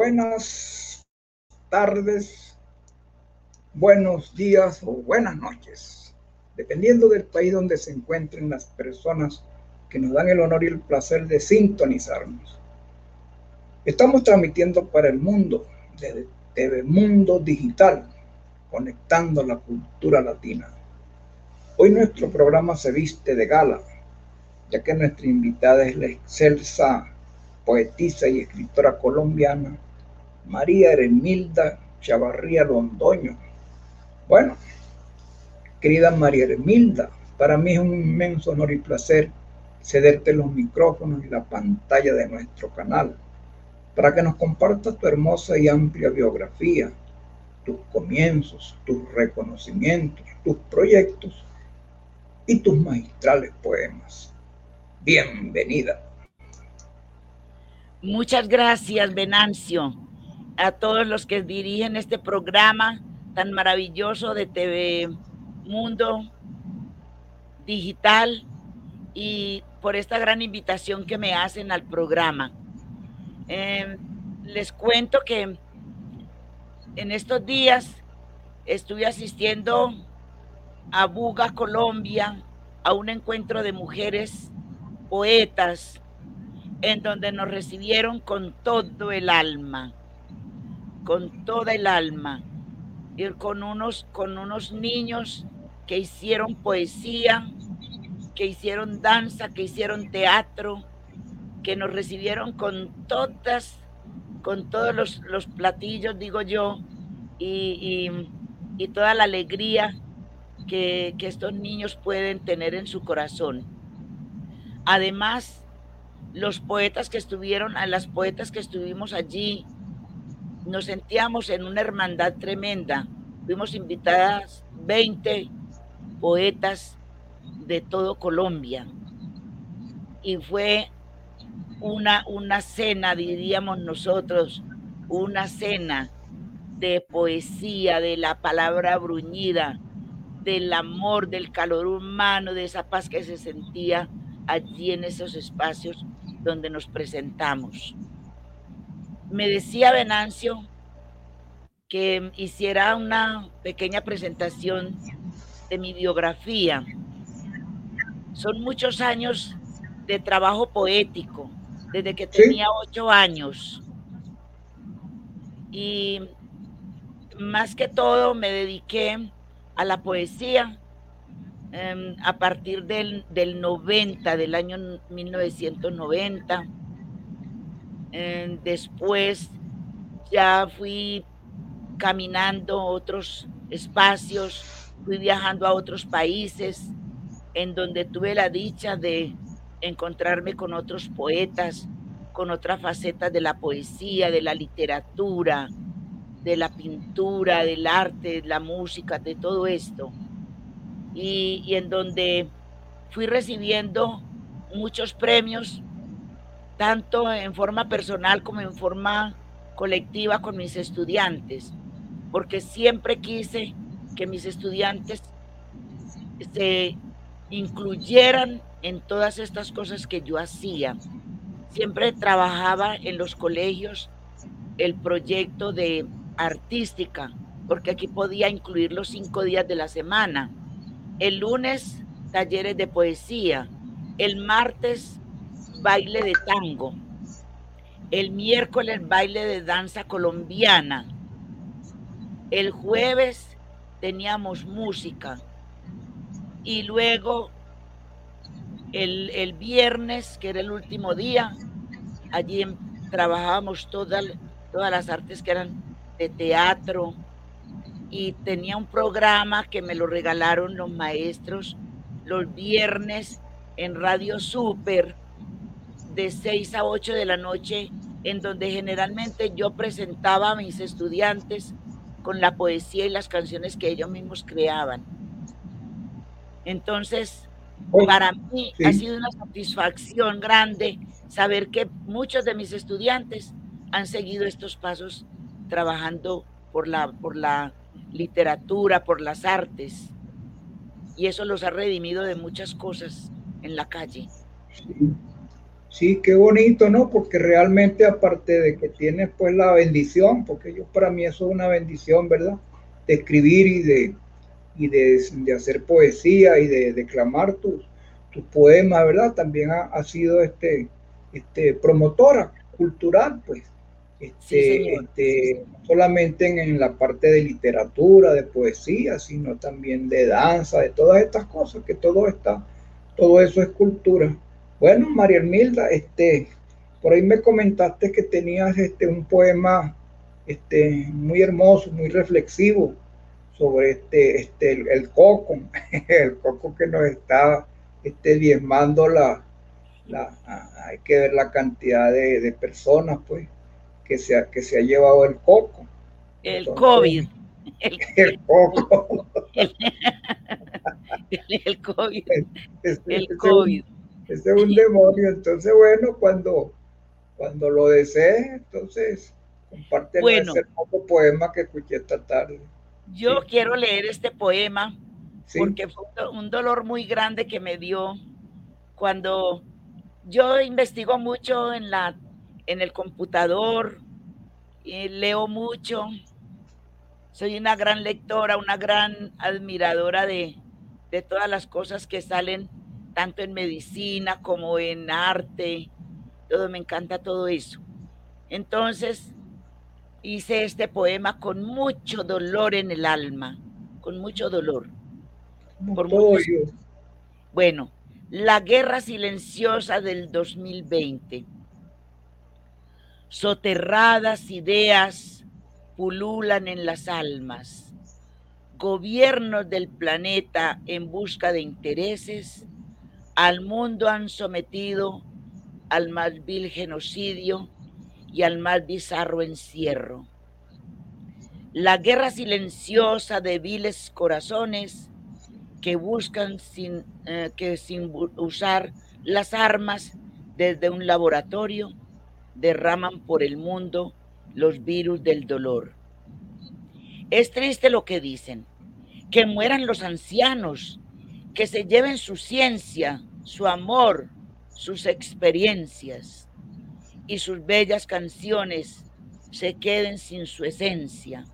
Buenas tardes buenos días o buenas noches, dependiendo del país donde se encuentren las personas que nos dan el honor y el placer de sintonizarnos. Estamos transmitiendo para el mundo desde TV Mundo Digital, conectando la cultura latina. Hoy nuestro programa se viste de gala, ya que nuestra invitada es la excelsa poetisa y escritora colombiana María Eremilda Chavarría Londoño bueno, querida María Hermilda, para mí es un inmenso honor y placer cederte los micrófonos y la pantalla de nuestro canal para que nos compartas tu hermosa y amplia biografía, tus comienzos, tus reconocimientos, tus proyectos y tus magistrales poemas. Bienvenida. Muchas gracias, Venancio, a todos los que dirigen este programa tan maravilloso de TV Mundo Digital y por esta gran invitación que me hacen al programa. Em, les cuento que en estos días estuve asistiendo a Buga, Colombia, a un encuentro de mujeres poetas en donde nos recibieron con todo el alma, con toda el alma con unos, con unos niños que hicieron poesía, que hicieron danza, que hicieron teatro, que nos recibieron con todas, con todos los, platillos, digo yo, y, toda la alegría que, que estos niños pueden tener en su corazón. Además, los poetas que estuvieron, a las poetas que estuvimos allí, nos sentíamos en una hermandad tremenda. Fuimos invitadas 20 poetas de todo Colombia y fue una, una cena, diríamos nosotros, una cena de poesía, de la palabra bruñida, del amor, del calor humano, de esa paz que se sentía allí en esos espacios donde nos presentamos me decía Venancio que hiciera una pequeña presentación de mi biografía. Son muchos años de trabajo poético, desde que tenía ocho años. Y más que todo me dediqué a la poesía em, a partir del, del 90, del año 1990 después ya fui caminando otros espacios, fui viajando a otros países en donde tuve la dicha de encontrarme con otros poetas, con otras facetas de la poesía, de la literatura, de la pintura, del arte, de la música, de todo esto. Y, y en donde fui recibiendo muchos premios tanto en forma personal como en forma colectiva con mis estudiantes, porque siempre quise que mis estudiantes se incluyeran en todas estas cosas que yo hacía. Siempre trabajaba en los colegios el proyecto de artística, porque aquí podía incluir los cinco días de la semana. El lunes, talleres de poesía. El martes, baile de tango. El miércoles baile de danza colombiana. El jueves teníamos música. Y luego el, viernes, que era el último día, allí em, trabajábamos todas, todas las artes que eran de teatro. Y tenía un programa que me lo regalaron los maestros los viernes en Radio Super de 6 a 8 de la noche, en donde generalmente yo presentaba a mis estudiantes con la poesía y las canciones que ellos mismos creaban. Entonces, para mí ha sido una satisfacción grande saber que muchos de mis estudiantes han seguido estos pasos trabajando por la, por la literatura, por las artes. Y eso los ha redimido de muchas cosas en la calle. Sí. Qué bonito, ¿no? Porque realmente aparte de que tienes pues la bendición, porque yo para mí eso es una bendición, ¿verdad? De escribir y de, y de, hacer poesía y de declamar tus, tus poemas, ¿verdad? También ha, sido este, este promotora cultural, pues. Este, este, no solamente en, la parte de literatura, de poesía, sino también de danza, de todas estas cosas, que todo está, todo eso es cultura. Bueno, María Hermilda, este, por ahí me comentaste que tenías este, un poema este, muy hermoso, muy reflexivo sobre este, este, el, coco, el coco que nos está este, diezmando la, la, hay que ver la cantidad de, personas, pues, que se, ha, que se ha llevado el coco. El COVID. El, coco. El, COVID. el COVID. Es un demonio. Entonces, bueno, cuando, cuando lo desees, entonces comparte bueno, ese poema que escuché esta tarde. Yo quiero leer este poema porque fue un dolor muy grande que me dio cuando yo investigo mucho en, la, en el computador, y leo mucho, soy una gran lectora, una gran admiradora de, de todas las cosas que salen tanto en medicina como en arte, todo me encanta todo eso. Entonces, hice este poema con mucho dolor en el alma, con mucho dolor. Por Bueno, la guerra silenciosa del 2020. Soterradas ideas pululan en las almas. Gobiernos del planeta en busca de intereses al mundo han sometido al más vil genocidio y al más bizarro encierro. La guerra silenciosa de viles corazones que buscan sin, eh, que sin usar las armas desde un laboratorio derraman por el mundo los virus del dolor. Es triste lo que dicen, que mueran los ancianos, que se lleven su ciencia, su amor, sus experiencias y sus bellas canciones se queden sin su esencia.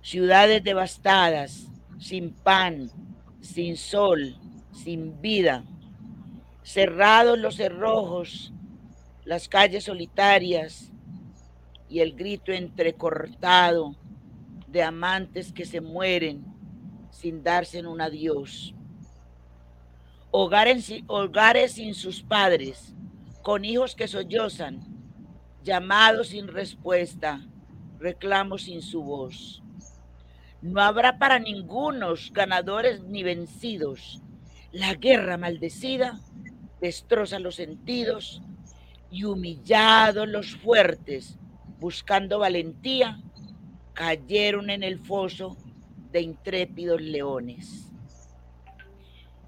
Ciudades devastadas, sin pan, sin sol, sin vida, cerrados los cerrojos, las calles solitarias y el grito entrecortado de amantes que se mueren sin darse en un adiós. Hogares, hogares sin sus padres, con hijos que sollozan, llamados sin respuesta, reclamos sin su voz. No habrá para ningunos ganadores ni vencidos. La guerra maldecida destroza los sentidos y humillados los fuertes, buscando valentía, cayeron en el foso de intrépidos leones,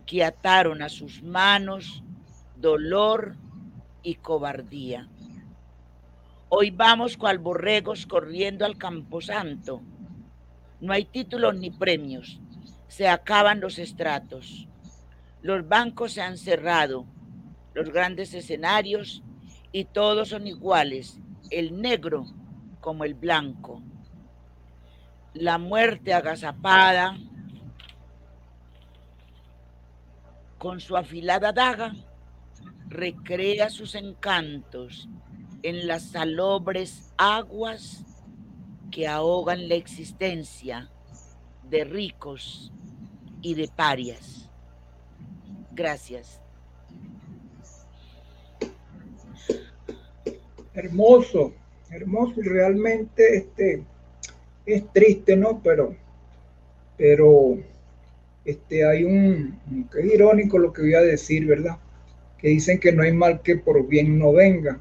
que ataron a sus manos dolor y cobardía. Hoy vamos cual borregos corriendo al camposanto. No hay títulos ni premios. Se acaban los estratos. Los bancos se han cerrado, los grandes escenarios, y todos son iguales, el negro como el blanco. La muerte agazapada, con su afilada daga, recrea sus encantos en las salobres aguas que ahogan la existencia de ricos y de parias. Gracias. Hermoso, hermoso y realmente este es triste, ¿no? Pero, pero este hay un, es irónico lo que voy a decir, ¿verdad? que dicen que no hay mal que por bien no venga,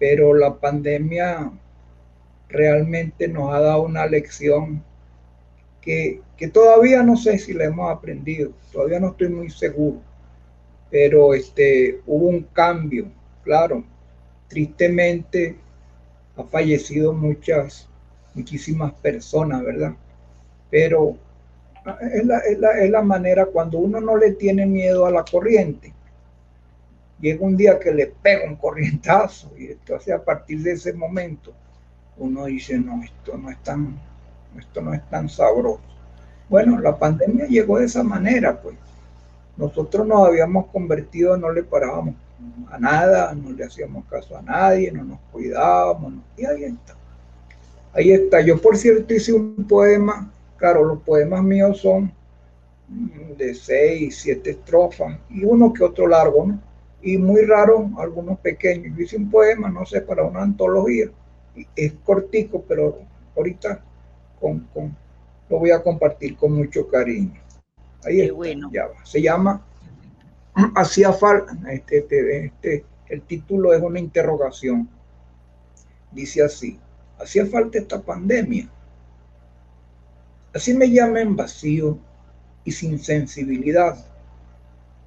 pero la pandemia realmente nos ha dado una lección que, que todavía no sé si la hemos aprendido, todavía no estoy muy seguro, pero este, hubo un cambio, claro, tristemente ha fallecido muchas, muchísimas personas, ¿verdad? Pero es la, es, la, es la, manera cuando uno no le tiene miedo a la corriente. Llega un día que le pega un corrientazo y entonces a partir de ese momento uno dice, no, esto no es tan, esto no es tan sabroso. Bueno, la pandemia llegó de esa manera, pues. Nosotros nos habíamos convertido, no le parábamos a nada, no le hacíamos caso a nadie, no nos cuidábamos, y ahí está. Ahí está. Yo, por cierto, hice un poema, claro, los poemas míos son de seis, siete estrofas, y uno que otro largo, ¿no? Y muy raro, algunos pequeños. Yo hice un poema, no sé, para una antología. Es cortico, pero ahorita con, con, lo voy a compartir con mucho cariño. Ahí Qué está, bueno. ya va. Se llama Hacía falta, este, este, este, el título es una interrogación. Dice así, hacía falta esta pandemia. Así me llamen vacío y sin sensibilidad.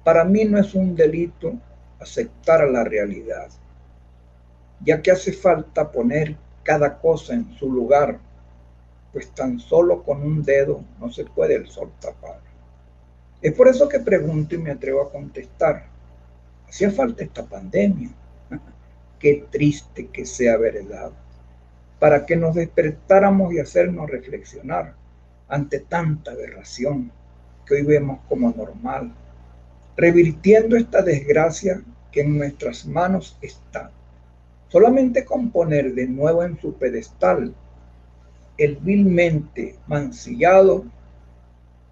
Para mí no es un delito aceptar la realidad, ya que hace falta poner cada cosa en su lugar, pues tan solo con un dedo no se puede el sol tapar. Es por eso que pregunto y me atrevo a contestar. Hacía falta esta pandemia. Qué triste que sea verdad. Para que nos despertáramos y hacernos reflexionar ante tanta aberración que hoy vemos como normal, revirtiendo esta desgracia que en nuestras manos está. Solamente con poner de nuevo en su pedestal el vilmente mancillado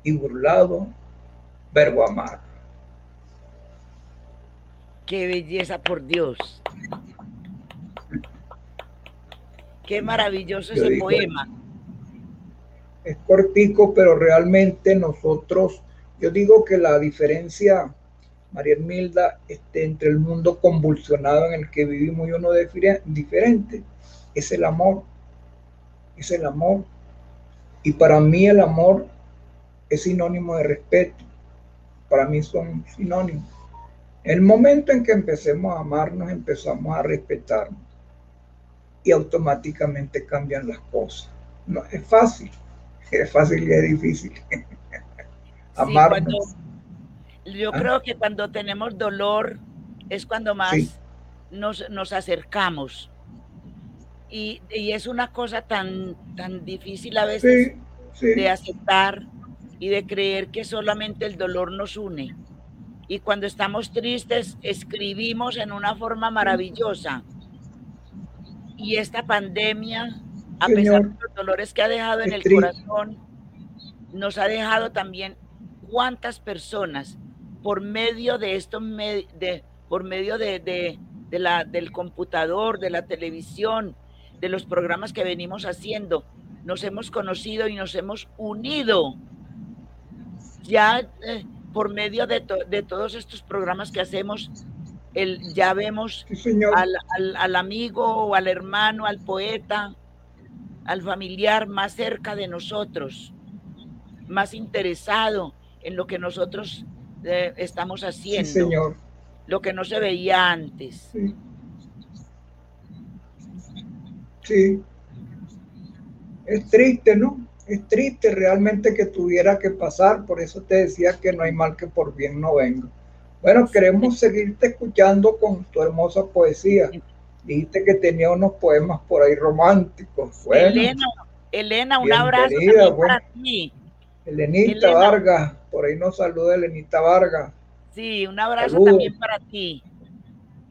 y burlado verbo amar. Qué belleza, por Dios. Qué maravilloso Yo ese digo, poema. Es cortico, pero realmente nosotros, yo digo que la diferencia, María Hermilda, este, entre el mundo convulsionado en el que vivimos y uno difere- diferente, es el amor. Es el amor. Y para mí el amor es sinónimo de respeto. Para mí son sinónimos. El momento en que empecemos a amarnos, empezamos a respetarnos. Y automáticamente cambian las cosas. No, es fácil. Es fácil y es difícil. Sí, Amarnos. cuando- yo Ah. creo que cuando tenemos dolor es cuando más Sí. nos, nos acercamos. Y, y es una cosa tan, tan difícil a veces sí. de aceptar y de creer que solamente el dolor nos une. Y cuando estamos tristes, escribimos en una forma maravillosa. Y esta pandemia, a pesar de los dolores que ha dejado en el triste. corazón, nos ha dejado también cuántas personas por medio de esto, me- de, por medio de, de- de la, del computador, de la televisión, de los programas que venimos haciendo, nos hemos conocido y nos hemos unido. Ya eh, por medio de, to- de todos estos programas que hacemos, el, ya vemos Sí, al, al- al amigo o al hermano, al poeta, al familiar más cerca de nosotros, más interesado en lo que nosotros eh, estamos Sí, haciendo, señor. lo que no se veía antes. Sí. Sí. Es triste, ¿no? Es triste realmente que tuviera que pasar, por eso te decía que no hay mal que por bien no venga. Bueno, queremos seguirte escuchando con tu hermosa poesía. Dijiste que tenía unos poemas por ahí románticos. Bueno, Elena, Elena, un abrazo bueno. para ti. Elenita Elena. Vargas, por ahí nos saluda Elenita Vargas. Sí, un abrazo Saludos. también para ti.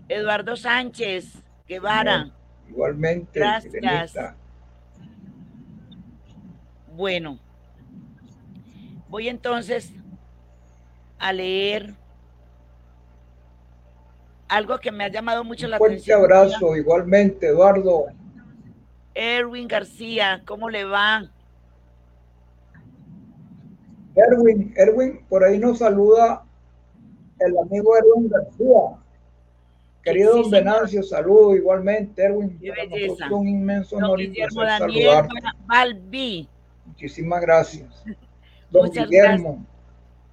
Eduardo Sánchez Guevara. Igualmente, Gracias. Elenita. Bueno, voy entonces a leer algo que me ha llamado mucho la fuerte atención. abrazo, igualmente, Eduardo. Erwin García, ¿cómo le va? Erwin, Erwin, por ahí nos saluda el amigo Erwin García. Querido Sí, don. Venancio, saludo igualmente, Erwin. Para nosotros un inmenso Don honor y Daniel. Balbi, Muchísimas gracias. Don Guillermo,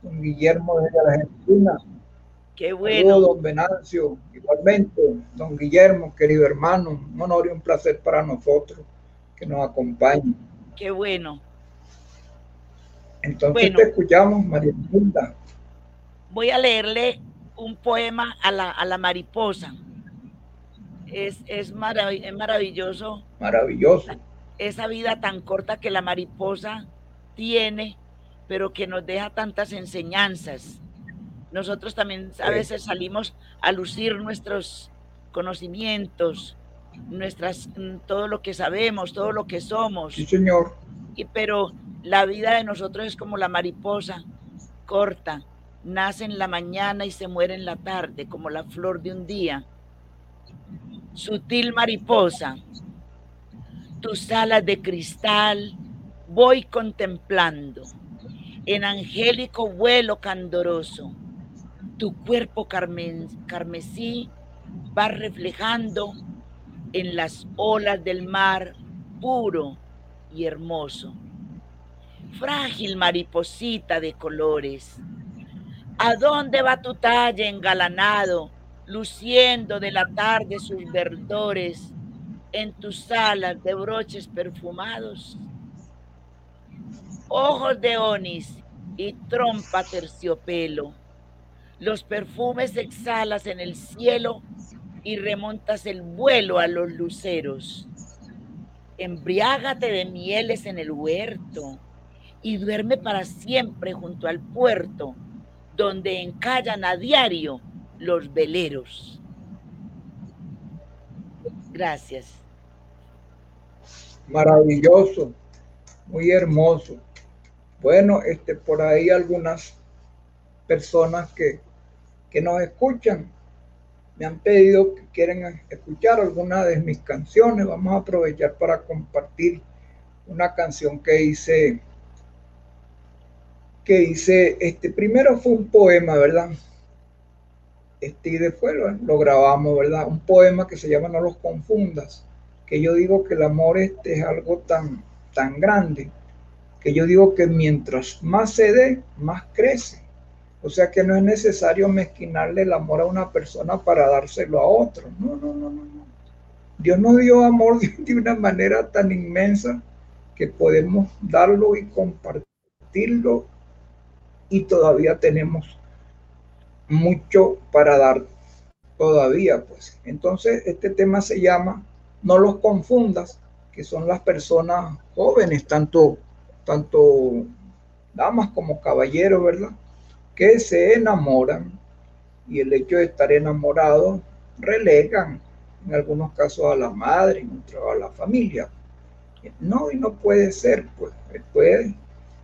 don Guillermo de la Argentina. Qué bueno. don Venancio, igualmente, don Guillermo, querido hermano, un honor y un placer para nosotros que nos acompañe. Qué bueno. Entonces te escuchamos, María Linda. Voy a leerle un poema a la, a la mariposa. Es, es, maravilloso. Maravilloso. Esa vida tan corta que la mariposa tiene, pero que nos deja tantas enseñanzas. Nosotros también a veces salimos a lucir nuestros conocimientos, nuestras, todo lo que sabemos, todo lo que somos. Sí, señor. Y, pero la vida de nosotros es como la mariposa, corta, nace en la mañana y se muere en la tarde, como la flor de un día. Sutil mariposa, tus alas de cristal voy contemplando, en angélico vuelo candoroso, tu cuerpo carmesí va reflejando en las olas del mar puro y hermoso. Frágil mariposita de colores, ¿A dónde va tu talle engalanado, luciendo de la tarde sus verdores en tus alas de broches perfumados? Ojos de onis y trompa terciopelo, los perfumes exhalas en el cielo y remontas el vuelo a los luceros. Embriágate de mieles en el huerto y duerme para siempre junto al puerto donde encallan a diario los veleros. Gracias. Maravilloso, muy hermoso. Bueno, este, por ahí algunas personas que, que nos escuchan me han pedido que quieren escuchar alguna de mis canciones. Vamos a aprovechar para compartir una canción que hice que hice, este, primero fue un poema, ¿verdad? Este, y después lo, grabamos, ¿verdad? Un poema que se llama No los confundas, que yo digo que el amor este es algo tan, tan grande, que yo digo que mientras más se dé, más crece. O sea que no es necesario mezquinarle el amor a una persona para dárselo a otro. No, no, no, no. Dios nos dio amor de una manera tan inmensa que podemos darlo y compartirlo y todavía tenemos mucho para dar todavía, pues. Entonces, este tema se llama No los confundas, que son las personas jóvenes, tanto, tanto damas como caballeros, ¿verdad? Que se enamoran y el hecho de estar enamorado relegan en algunos casos a la madre, en otros a la familia. No, y no puede ser, pues,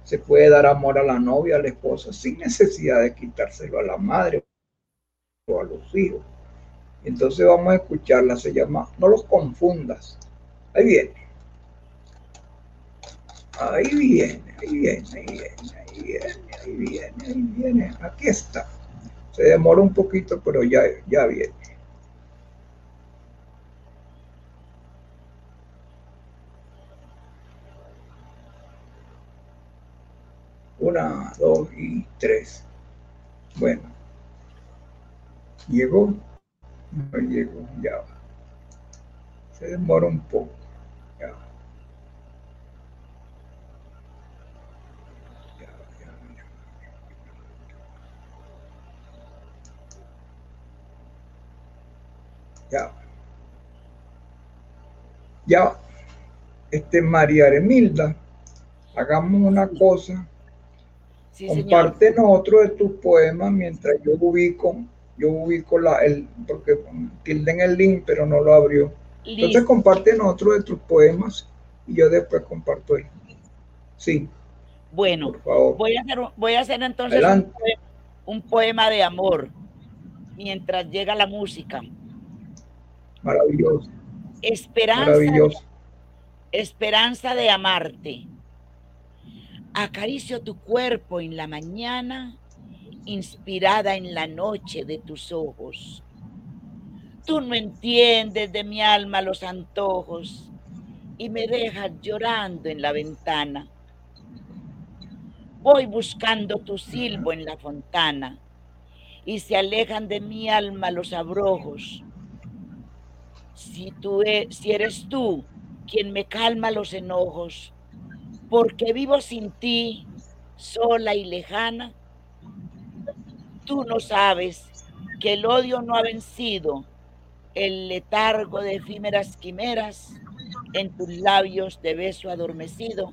se puede dar amor a la novia, a la esposa, sin necesidad de quitárselo a la madre o a los hijos. Entonces vamos a escucharla, se llama No los confundas. Ahí viene, ahí viene, ahí viene, ahí viene, ahí viene, ahí viene. Aquí está. Se demora un poquito, pero ya, ya viene. Una, dos y tres. Bueno. Llegó. No llegó. Ya Se demora un poco. Ya. Ya. Ya. Este María Remilda, hagamos una cosa Compártenos otro de tus poemas mientras yo ubico, yo ubico la, el, porque tilden el link, pero no lo abrió. Entonces compártenos otro de tus poemas y yo después comparto el. Sí. Bueno, voy a hacer, voy a hacer entonces un poema, de amor mientras llega la música. Maravilloso. Esperanza. Maravilloso. esperanza de amarte Acaricio tu cuerpo en la mañana, inspirada en la noche de tus ojos. Tú no entiendes de mi alma los antojos y me dejas llorando en la ventana. Voy buscando tu silbo en la fontana y se alejan de mi alma los abrojos. Si, tú e, si eres tú quien me calma los enojos, porque vivo sin ti, sola y lejana, tú no sabes que el odio no ha vencido el letargo de efímeras quimeras en tus labios de beso adormecido.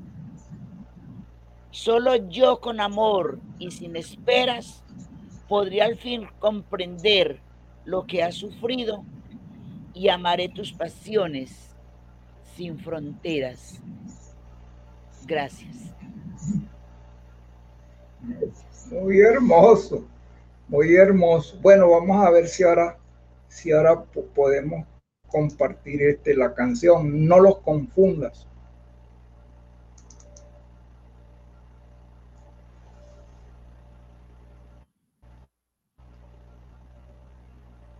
Solo yo con amor y sin esperas podría al fin comprender lo que has sufrido y amaré tus pasiones sin fronteras. Gracias. Muy hermoso, muy hermoso. Bueno, vamos a ver si ahora, si ahora podemos compartir este, la canción. No los confundas.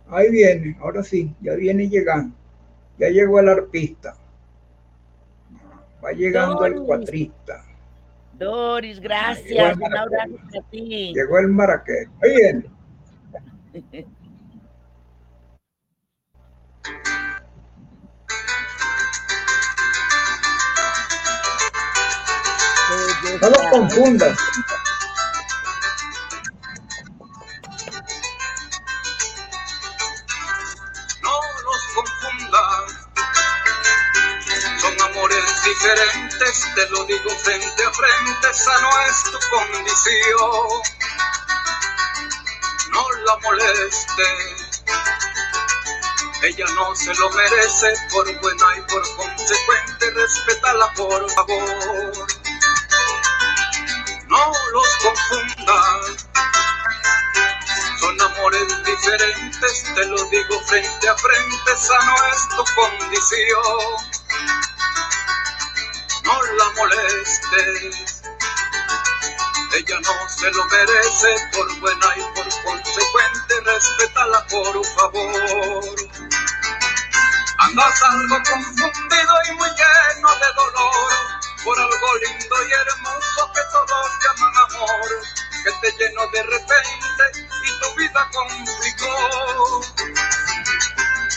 Ahí viene, ahora sí, ya viene llegando. Ya llegó el arpista. Va llegando el cuatrista. Doris, gracias. Un abrazo a ti. Llegó el maraquero. Ahí viene. No lo confundas. Te lo digo frente a frente, esa no es tu condición. No la moleste, ella no se lo merece, por buena y por consecuente, respétala por favor. No los confundas, son amores diferentes, te lo digo frente a frente, esa no es tu condición la molestes. Ella no se lo merece por buena y por consecuente, respétala por favor. Andas algo confundido y muy lleno de dolor por algo lindo y hermoso que todos llaman amor, que te llenó de repente y tu vida complicó.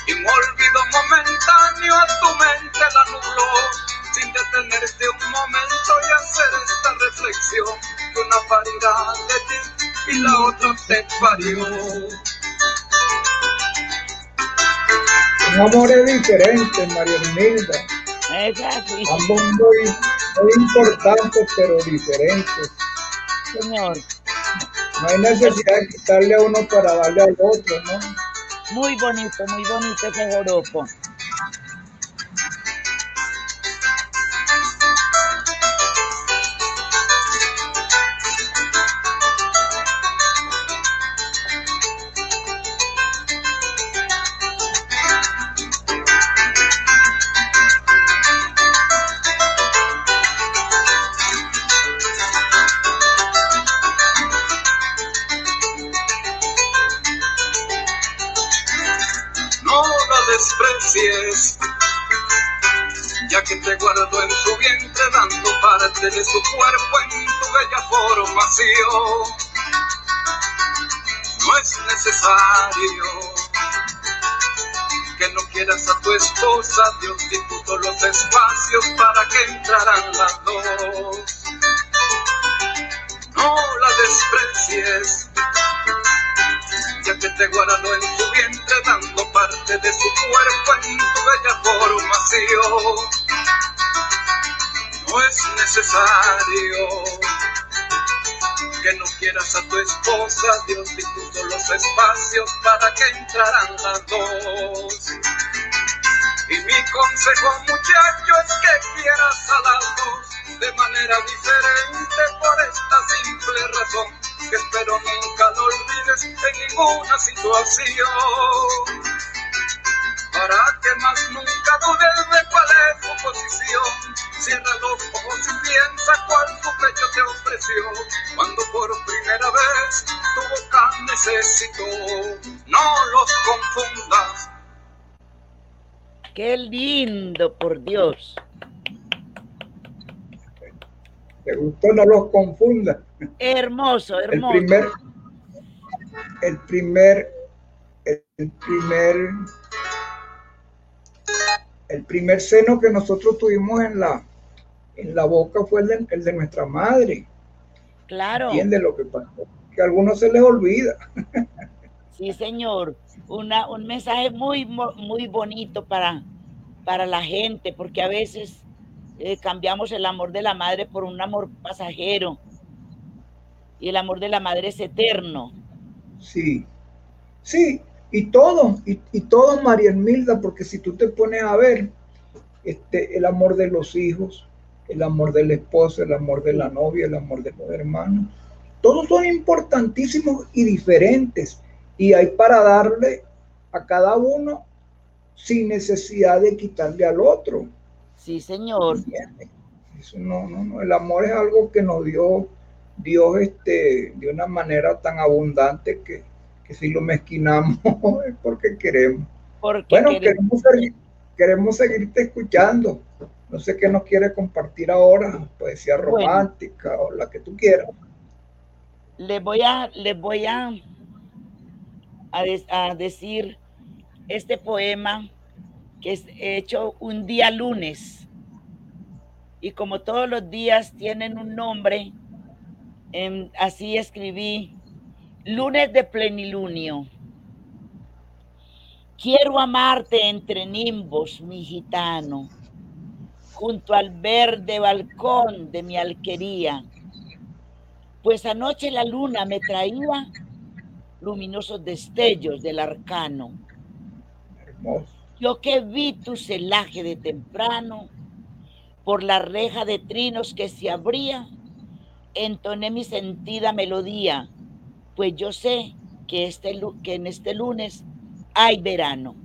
Y un olvido momentáneo a tu mente la nubló sin detenerte un momento y hacer esta reflexión, que una paridad de ti y la otra te parió. Un amor es diferente, María Humilda. Ambos muy, muy importantes, pero diferentes. Señor. No hay necesidad de quitarle a uno para darle al otro, ¿no? Muy bonito, muy bonito ese joropo. Tu esposa, Dios dispuso los espacios para que entraran las dos. No la desprecies, ya que te guardo en su vientre, dando parte de su cuerpo en tu bella formación no es necesario que no quieras a tu esposa, Dios dispuso los espacios para que entraran las dos. Consejo, muchacho, es que quieras a las dos de manera diferente por esta simple razón, que espero nunca lo olvides en ninguna situación. Para que más nunca dudes de cuál es su posición Cierra los ojos y piensa cuál tu pecho te ofreció cuando por primera vez tu boca necesitó. No los confundas. Qué lindo, por Dios. ¿Te gustó? No los confunda. Hermoso, hermoso. El primer, el primer, el primer, el primer seno que nosotros tuvimos en la, en la boca fue el de, nuestra madre. Claro. ¿Entiende lo que pasó? Que a algunos se les olvida. Sí, señor. Una, un mensaje muy, muy bonito para, para la gente, porque a veces eh, cambiamos el amor de la madre por un amor pasajero. Y el amor de la madre es eterno. Sí, sí, y todo, y, y todo, María Milda, porque si tú te pones a ver este, el amor de los hijos, el amor del esposo, el amor de la novia, el amor de los hermanos, todos son importantísimos y diferentes. Y hay para darle a cada uno sin necesidad de quitarle al otro. Sí, Señor. Eso no, no, no. El amor es algo que nos dio Dios este, de una manera tan abundante que, si lo mezquinamos es porque queremos. Porque bueno, queremos. Queremos, seguirte escuchando. No sé qué nos quiere compartir ahora, poesía romántica o la que tú quieras. Les voy a, les voy a, a decir este poema que es hecho un día lunes. Y como todos los días tienen un nombre, em, así escribí, lunes de plenilunio. Quiero amarte entre nimbos, mi gitano, junto al verde balcón de mi alquería, pues anoche la luna me traía luminosos destellos del arcano. Hermoso yo que vi tu celaje de temprano, por la reja de trinos que se abría, entoné mi sentida melodía, pues yo sé que, este, que en este lunes hay verano.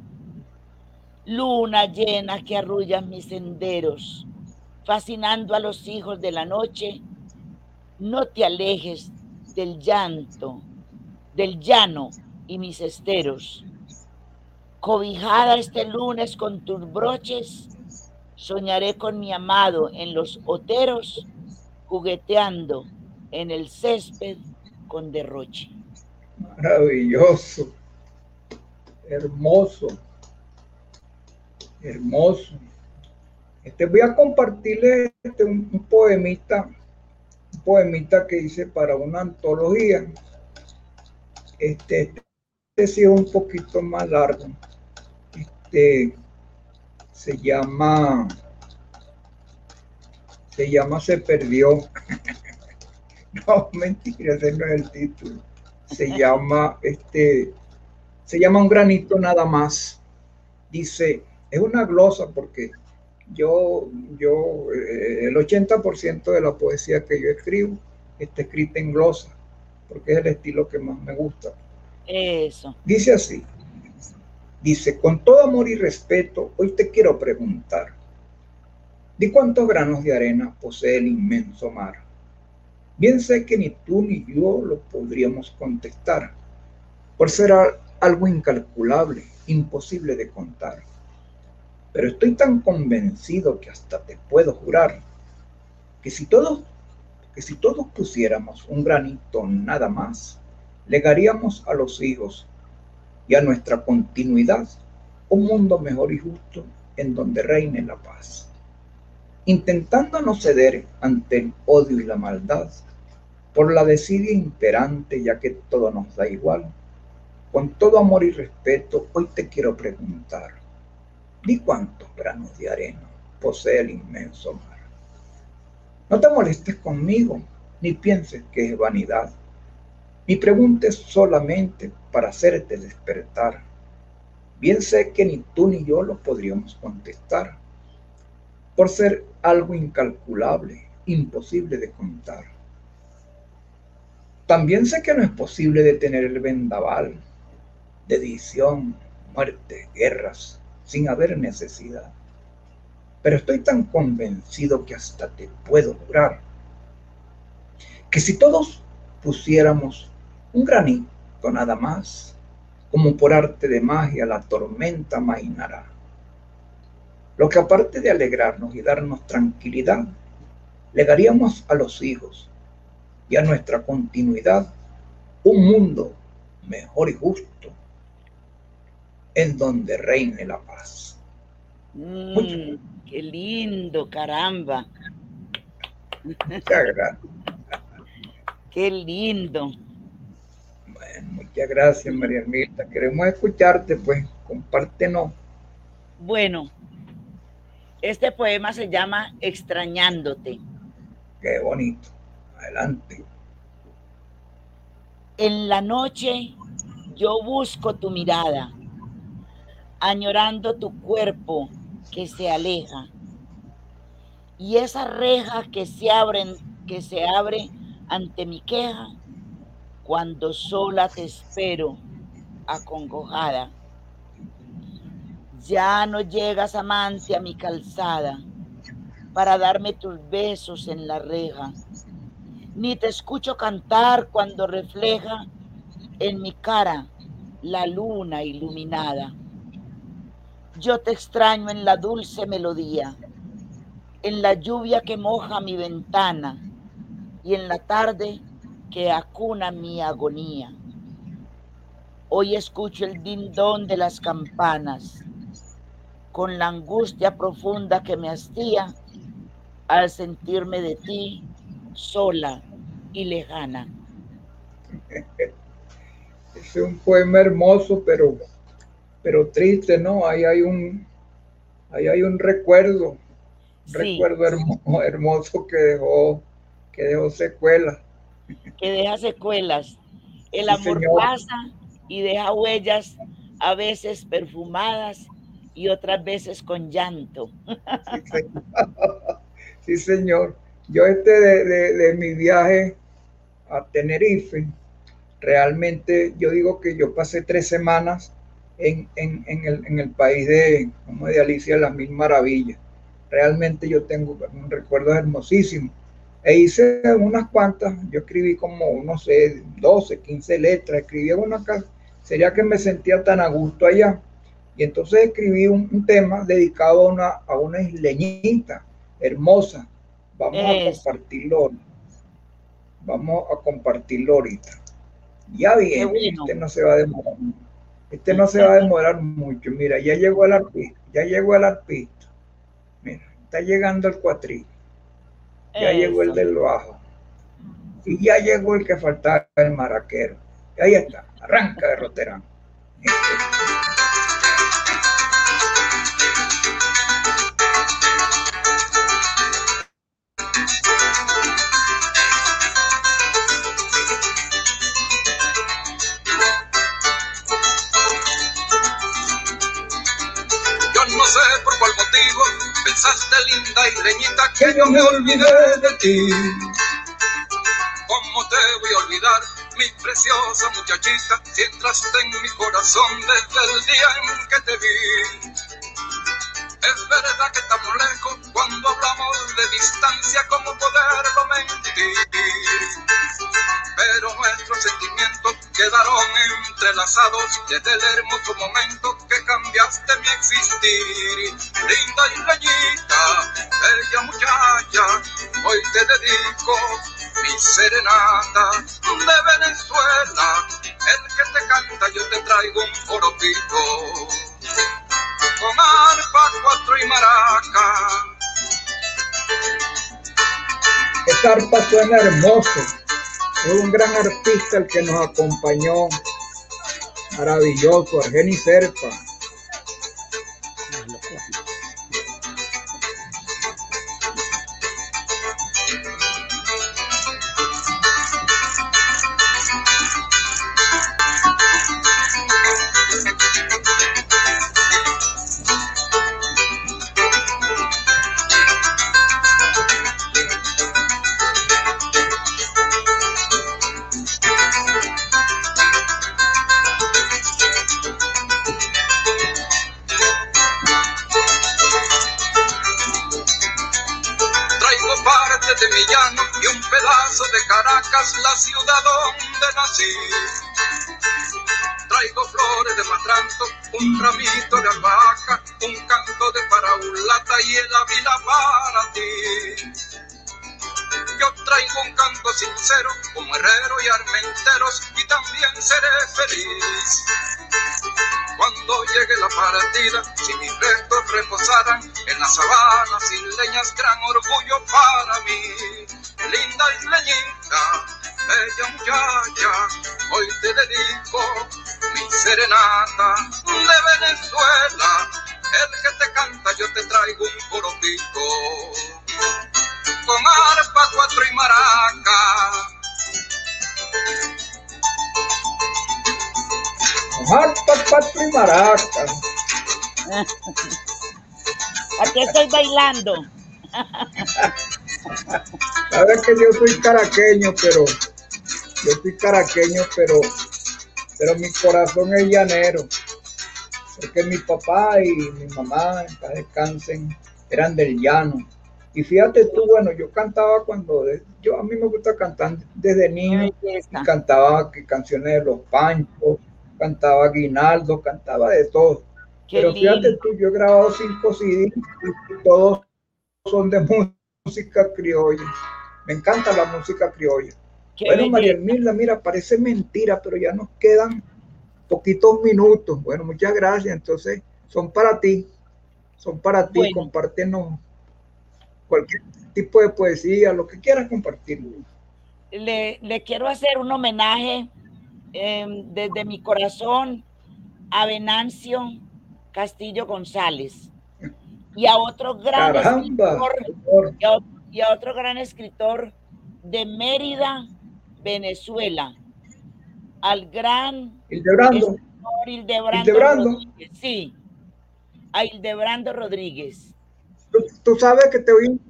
Luna llena que arrulla mis senderos, fascinando a los hijos de la noche, no te alejes del llanto, del llano y mis esteros Cobijada este lunes con tus broches, soñaré con mi amado en los oteros, jugueteando en el césped con derroche. Maravilloso, hermoso, hermoso. Este, voy a compartirle este, un, poemita, un poemita que hice para una antología. Este, este sí es un poquito más largo. Este, se llama, se llama Se Perdió. no, mentira, ese no es el título. Se llama, este, se llama Un granito nada más. Dice, es una glosa porque yo, yo, eh, el 80% de la poesía que yo escribo está escrita en glosa, porque es el estilo que más me gusta. Eso. Dice así, Dice, con todo amor y respeto, hoy te quiero preguntar, ¿de cuántos granos de arena posee el inmenso mar? Bien sé que ni tú ni yo lo podríamos contestar, por ser algo incalculable, imposible de contar. Pero estoy tan convencido que hasta te puedo jurar que si todos, que si todos pusiéramos un granito nada más, legaríamos a los hijos y a nuestra continuidad un mundo mejor y justo en donde reine la paz. Intentando no ceder ante el odio y la maldad, por la desidia imperante ya que todo nos da igual, con todo amor y respeto, hoy te quiero preguntar, ¿di cuántos granos de arena posee el inmenso mar? No te molestes conmigo, ni pienses que es vanidad mi pregunta es solamente para hacerte despertar. Bien sé que ni tú ni yo lo podríamos contestar, por ser algo incalculable, imposible de contar. También sé que no es posible detener el vendaval de edición, muerte, guerras, sin haber necesidad. Pero estoy tan convencido que hasta te puedo jurar que si todos pusiéramos un granito nada más, como por arte de magia la tormenta mainará. Lo que aparte de alegrarnos y darnos tranquilidad, legaríamos a los hijos y a nuestra continuidad un mundo mejor y justo en donde reine la paz. Mm, qué lindo, caramba. Muchas gracias. Qué lindo. Bueno, muchas gracias, María Mirta. Queremos escucharte, pues, compártenos. Bueno, este poema se llama Extrañándote. Qué bonito. Adelante. En la noche yo busco tu mirada, añorando tu cuerpo que se aleja. Y esa reja que se abren, que se abre ante mi queja, cuando sola te espero, acongojada. Ya no llegas, amante, a mi calzada para darme tus besos en la reja, ni te escucho cantar cuando refleja en mi cara la luna iluminada. Yo te extraño en la dulce melodía, en la lluvia que moja mi ventana y en la tarde que acuna mi agonía. Hoy escucho el dindón de las campanas, con la angustia profunda que me hastía al sentirme de ti sola y lejana. Es un poema hermoso, pero, pero triste, ¿no? Ahí hay un, ahí hay un recuerdo, un recuerdo hermoso, hermoso que dejó, que dejó secuelas. Que deja secuelas. El amor pasa y deja huellas a veces perfumadas y otras veces con llanto. Sí, señor. Yo este de, mi viaje a Tenerife, realmente yo digo que yo pasé tres semanas en, el, país de, como de Alicia las Mil Maravillas. Realmente yo tengo un recuerdo hermosísimo. E hice unas cuantas, yo escribí como, no sé, 12, 15 letras, escribí una casa. Sería que me sentía tan a gusto allá. Y entonces escribí un, tema dedicado a una, a una isleñita hermosa. Vamos a compartirlo. Vamos a compartirlo ahorita. Ya bien, este no se va a demorar. Este no se va a demorar mucho. Mira, ya llegó el arpista, ya llegó el arpista. Mira, está llegando el cuatril. Ya llegó el del bajo. Y ya llegó el que faltaba, el maraquero. Y ahí está, arranca de Roterán. Pensaste linda y leñita que yo me olvidé de ti. ¿Cómo te voy a olvidar, mi preciosa muchachita, si entraste en mi corazón desde el día en que te vi? Es verdad que estamos lejos cuando hablamos de distancia, ¿cómo poderlo mentir? Pero nuestros sentimientos quedaron entrelazados desde el hermoso momento cambiaste mi existir. Linda y isleñita, bella muchacha, hoy te dedico mi serenata de Venezuela. El que te canta yo te traigo un foropito con arpa, cuatro y maraca. Esta arpa suena hermoso. Es un gran artista el que nos acompañó. Maravilloso, Argeni Serpa. Herrero y armenteros y también seré feliz. Cuando llegue la partida, si mis restos reposaran en la sabana sin leñas, gran orgullo para mí. Linda isleñita, bella muchacha, hoy te dedico mi serenata de Venezuela. El que te canta, yo te traigo un coropito con arpa, cuatro y maraca. Y maraca. Aquí estoy bailando. Sabes que yo soy caraqueño, pero yo soy caraqueño, pero pero mi corazón es llanero. Porque mi papá y mi mamá, en paz descansen, eran del llano. Y fíjate tú, bueno, yo cantaba cuando, yo a mí me gusta cantar desde niño, y cantaba canciones de los Panchos, cantaba Guinaldo, cantaba de todo. Qué Pero fíjate lindo. tú, yo he grabado cinco CDs y todos son de música criolla. Me encanta la música criolla. Qué bueno, María. Elmirla, mira, parece mentira, pero ya nos quedan poquitos minutos. Bueno, muchas gracias. Entonces, son para ti. Son para ti. Bueno. Compártenos cualquier tipo de poesía, lo que quieras compartir. le, le quiero hacer un homenaje eh, desde mi corazón a Venancio Castillo González y a otro gran Caramba. escritor señor. y a, y a otro gran escritor de Mérida, Venezuela, al gran Hildebrando, escritor Hildebrando, Hildebrando. Rodríguez. Sí, a Hildebrando Rodríguez. Tú, tú sabes que te voy,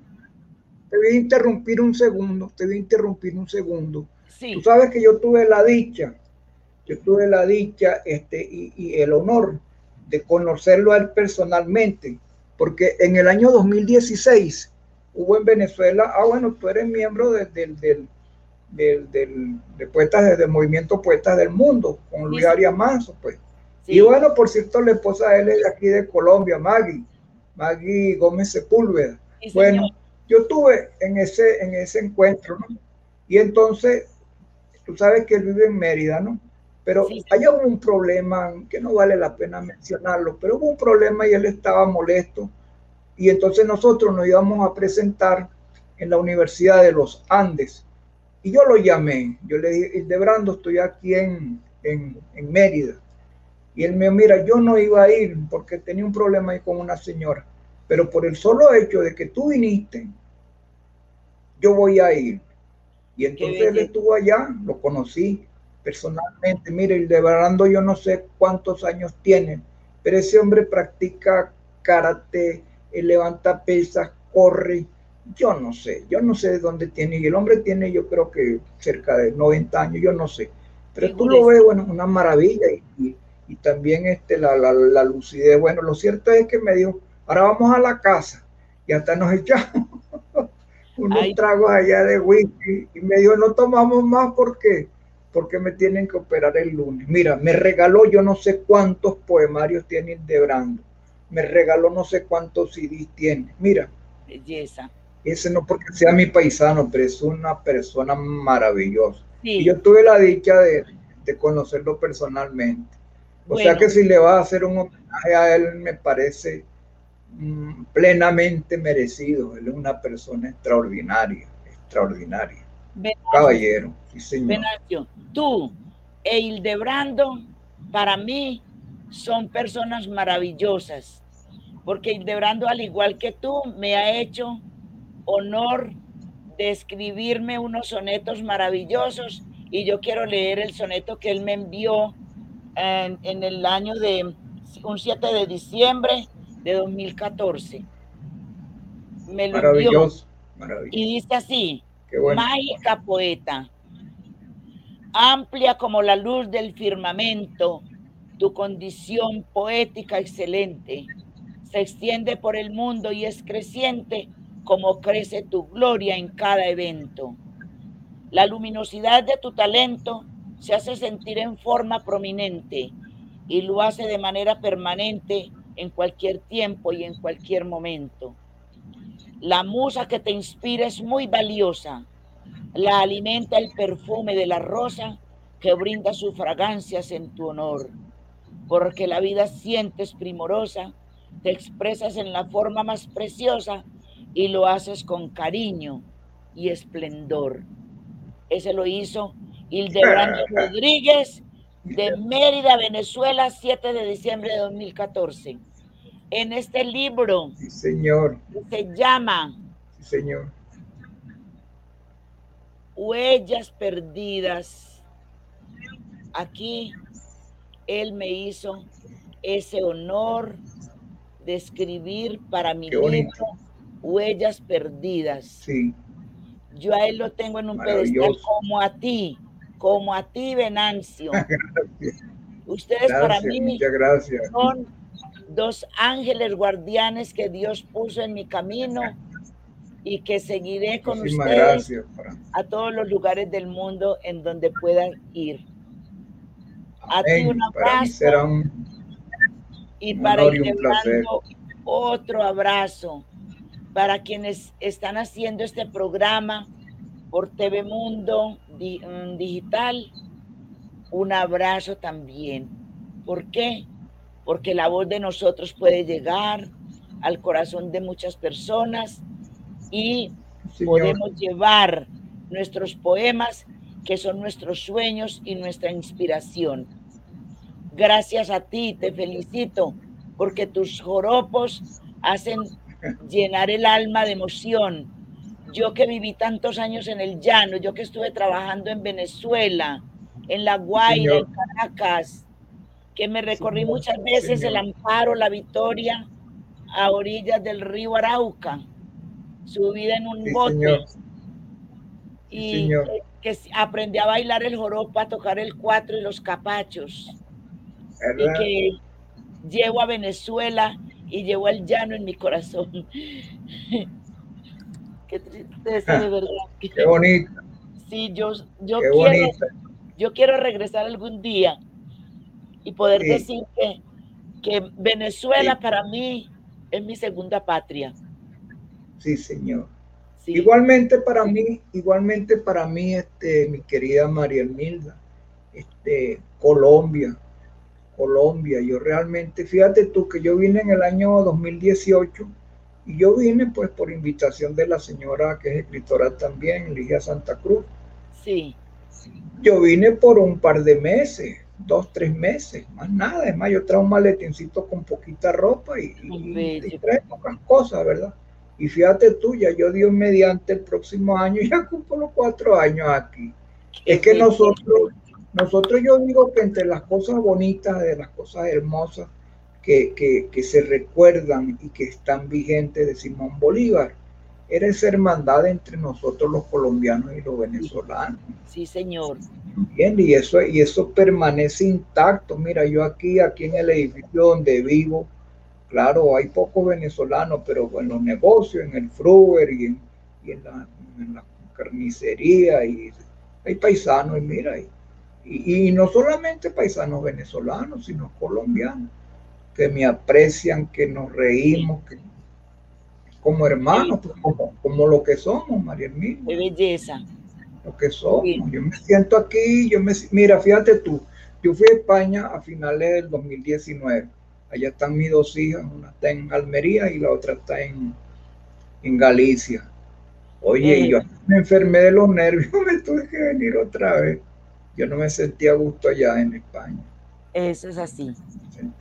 te voy a interrumpir un segundo. Te voy a interrumpir un segundo. Sí, Tú sabes que yo tuve la dicha, yo tuve la dicha este, y, y el honor de conocerlo a él personalmente, porque en el año 2016 hubo en Venezuela, ah bueno, tú eres miembro de- del, del, del, del- de Poetas, de- del movimiento Poetas del Mundo, con Luis Sí. Arias Manso, pues. sí. Y bueno, por cierto, la esposa de él es de aquí de Colombia, Maggie, Maggie Gómez Sepúlveda. sí, Bueno, yo estuve en ese, en ese encuentro, ¿no? Y entonces, tú sabes que él vive en Mérida, ¿no? Pero Sí, allá hubo un problema que no vale la pena mencionarlo, pero hubo un problema y él estaba molesto. Y entonces nosotros nos íbamos a presentar en la Universidad de los Andes. Y yo lo llamé, yo le dije, Hildebrando, estoy aquí en, en, en Mérida. Y él me dijo, mira, yo no iba a ir porque tenía un problema ahí con una señora, pero por el solo hecho de que tú viniste, yo voy a ir. Y entonces él estuvo allá, lo conocí personalmente. Mire, Hildebrando yo no sé cuántos años tiene, pero ese hombre practica karate, levanta pesas, corre, yo no sé, yo no sé de dónde tiene, y el hombre tiene yo creo que cerca de 90 años, yo no sé, pero tú lo ves, bueno, una maravilla. Y, y- y también este, la, la, la lucidez, bueno, lo cierto es que me dijo, ahora vamos a la casa y hasta nos echamos unos Ay. tragos allá de whisky y me dijo, no tomamos más porque porque me tienen que operar el lunes. Mira, me regaló yo no sé cuántos poemarios tiene Hildebrando. Me regaló no sé cuántos CDs tiene. Mira, Belleza. ese no porque sea mi paisano, pero es una persona maravillosa. Y yo tuve la dicha de, de conocerlo personalmente. O sea que si le vas a hacer un homenaje a él, me parece mm, plenamente merecido. Él es una persona extraordinaria, extraordinaria. Caballero, sí señor. Tú e Hildebrando, para mí, son personas maravillosas, porque Hildebrando, al igual que tú, me ha hecho honor de escribirme unos sonetos maravillosos y yo quiero leer el soneto que él me envió en, en el año de un 7 de diciembre de 2014. Me lo Maravilloso, maravilloso. y dice así, bueno. mágica poeta, amplia como la luz del firmamento, tu condición poética excelente, se extiende por el mundo y es creciente como crece tu gloria en cada evento. La luminosidad de tu talento se hace sentir en forma prominente y lo hace de manera permanente en cualquier tiempo y en cualquier momento. La musa que te inspira es muy valiosa, La alimenta el perfume de la rosa que brinda sus fragancias en tu honor. Porque la vida sientes primorosa, te expresas en la forma más preciosa y lo haces con cariño y esplendor. Ese lo hizo Hildebrando Rodríguez de Mérida, Venezuela, 7 de diciembre de 2014. En este libro sí, señor. se llama sí, señor. Huellas Perdidas. Aquí él me hizo ese honor de escribir para mi libro Huellas Perdidas. Sí. Yo a él lo tengo en un pedestal como a ti, como a ti, Venancio. Ustedes para mí son dos ángeles guardianes que Dios puso en mi camino y que seguiré con ustedes a todos los lugares del mundo en donde puedan ir. A ti un abrazo. y para ir otro abrazo para quienes están haciendo este programa por TV Mundo mm, Digital, un abrazo también. ¿Por qué? Porque la voz de nosotros puede llegar al corazón de muchas personas y podemos llevar nuestros poemas, que son nuestros sueños y nuestra inspiración. Gracias a ti, te felicito, porque tus joropos hacen llenar el alma de emoción. Yo que viví tantos años en el llano, yo que estuve trabajando en Venezuela, en La Guaira, en Caracas, que me recorrí muchas veces el Amparo, la Victoria, a orillas del río Arauca, subida en un bote. Y que, aprendí a bailar el joropo, a tocar el cuatro y los capachos. Y que llevo a Venezuela y llevó el llano en mi corazón. Qué tristeza, de verdad. Qué bonito. Sí, yo, yo, quiero, yo quiero regresar algún día y poder decir que, que Venezuela para mí es mi segunda patria. Sí, señor. Igualmente para mí, igualmente para mí, este, mi querida María Milda, este, Colombia, Colombia. Yo realmente, fíjate tú que yo vine en el año 2018 y yo vine pues por invitación de la señora que es escritora también, Ligia Santa Cruz. Sí. Yo vine por un par de meses, dos, tres meses, más nada. Es más, yo traigo un maletincito con poquita ropa y, y, pocas cosas, ¿verdad? Y fíjate tú, ya yo Dios mediante el próximo año, ya cumplo los cuatro años aquí. es que nosotros nosotros yo digo que entre las cosas bonitas, de las cosas hermosas que, se recuerdan y que están vigentes de Simón Bolívar, era esa hermandad entre nosotros los colombianos y los venezolanos. Sí, señor. Bien, y eso, y eso permanece intacto. Mira, yo aquí, aquí en el edificio donde vivo, claro, hay pocos venezolanos, pero en los negocios, en el fruer y en, la, en la carnicería, y hay paisanos, y mira, y y, no solamente paisanos venezolanos, sino colombianos, que me aprecian, que nos reímos, que, como hermanos, pues, como, lo que somos, María Hermina. De belleza. Lo que somos. Yo me siento aquí, yo me mira, fíjate tú, yo fui a España a finales del 2019. Allá están mis dos hijas, una está en Almería y la otra está en, en Galicia. Oye, yo me enfermé de los nervios, me tuve que venir otra vez yo no me sentía a gusto allá en España. Eso es así.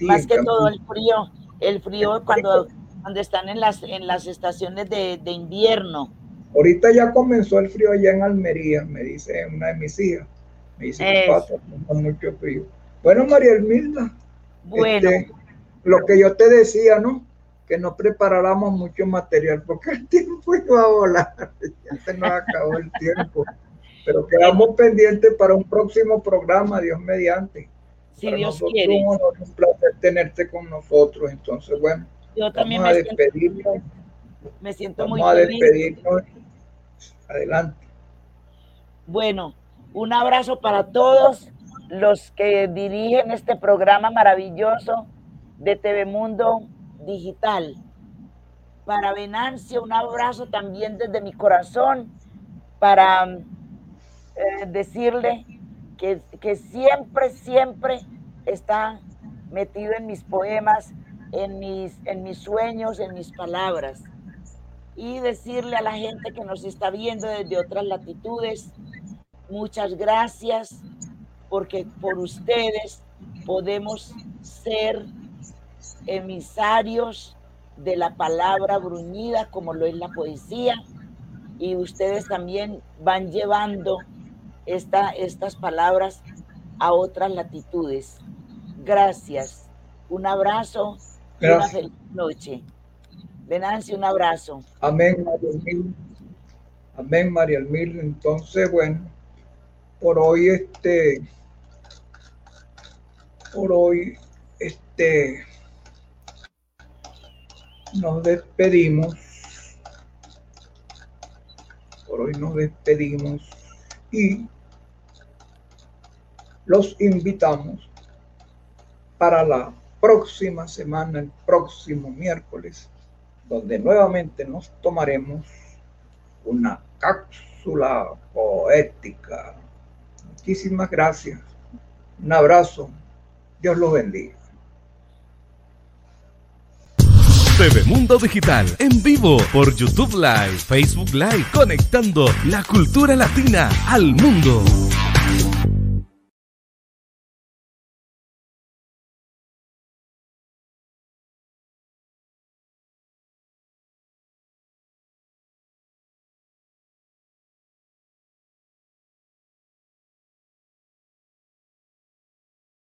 Más que todo el frío, el frío cuando, cuando están en las, en las estaciones de, invierno. Ahorita ya comenzó el frío allá en Almería, me dice una de mis hijas. Me dice que pasa mucho frío. Bueno, María Elmilda. Bueno. Este, lo que yo te decía, ¿no? Que no preparáramos mucho material porque el tiempo iba a volar. Ya se nos acabó el tiempo. Pero quedamos pendientes para un próximo programa, Dios mediante. Si Dios quiere. Un, honor, un placer tenerte con nosotros. Entonces, bueno, yo también vamos me a despedirnos. Siento, me siento vamos muy a despedirnos. Adelante. Bueno, un abrazo para todos los que dirigen este programa maravilloso de TV Mundo Digital. Para Venancio, un abrazo también desde mi corazón para eh, decirle que, siempre, siempre está metido en mis poemas, en mis, en mis sueños, en mis palabras. Y decirle a la gente que nos está viendo desde otras latitudes, muchas gracias, porque por ustedes podemos ser emisarios de la palabra bruñida, como lo es la poesía, y ustedes también van llevando esta, estas palabras a otras latitudes. Gracias. Un abrazo y una feliz noche. Venancio, un abrazo. Amén, María Mil. Amén, María Mil. Entonces, bueno, por hoy, este, por hoy, este, nos despedimos. Por hoy nos despedimos y los invitamos para la próxima semana, el próximo miércoles, donde nuevamente nos tomaremos una cápsula poética. Muchísimas gracias. Un abrazo. Dios los bendiga. TV Mundo Digital en vivo por YouTube Live, Facebook Live, conectando la cultura latina al mundo.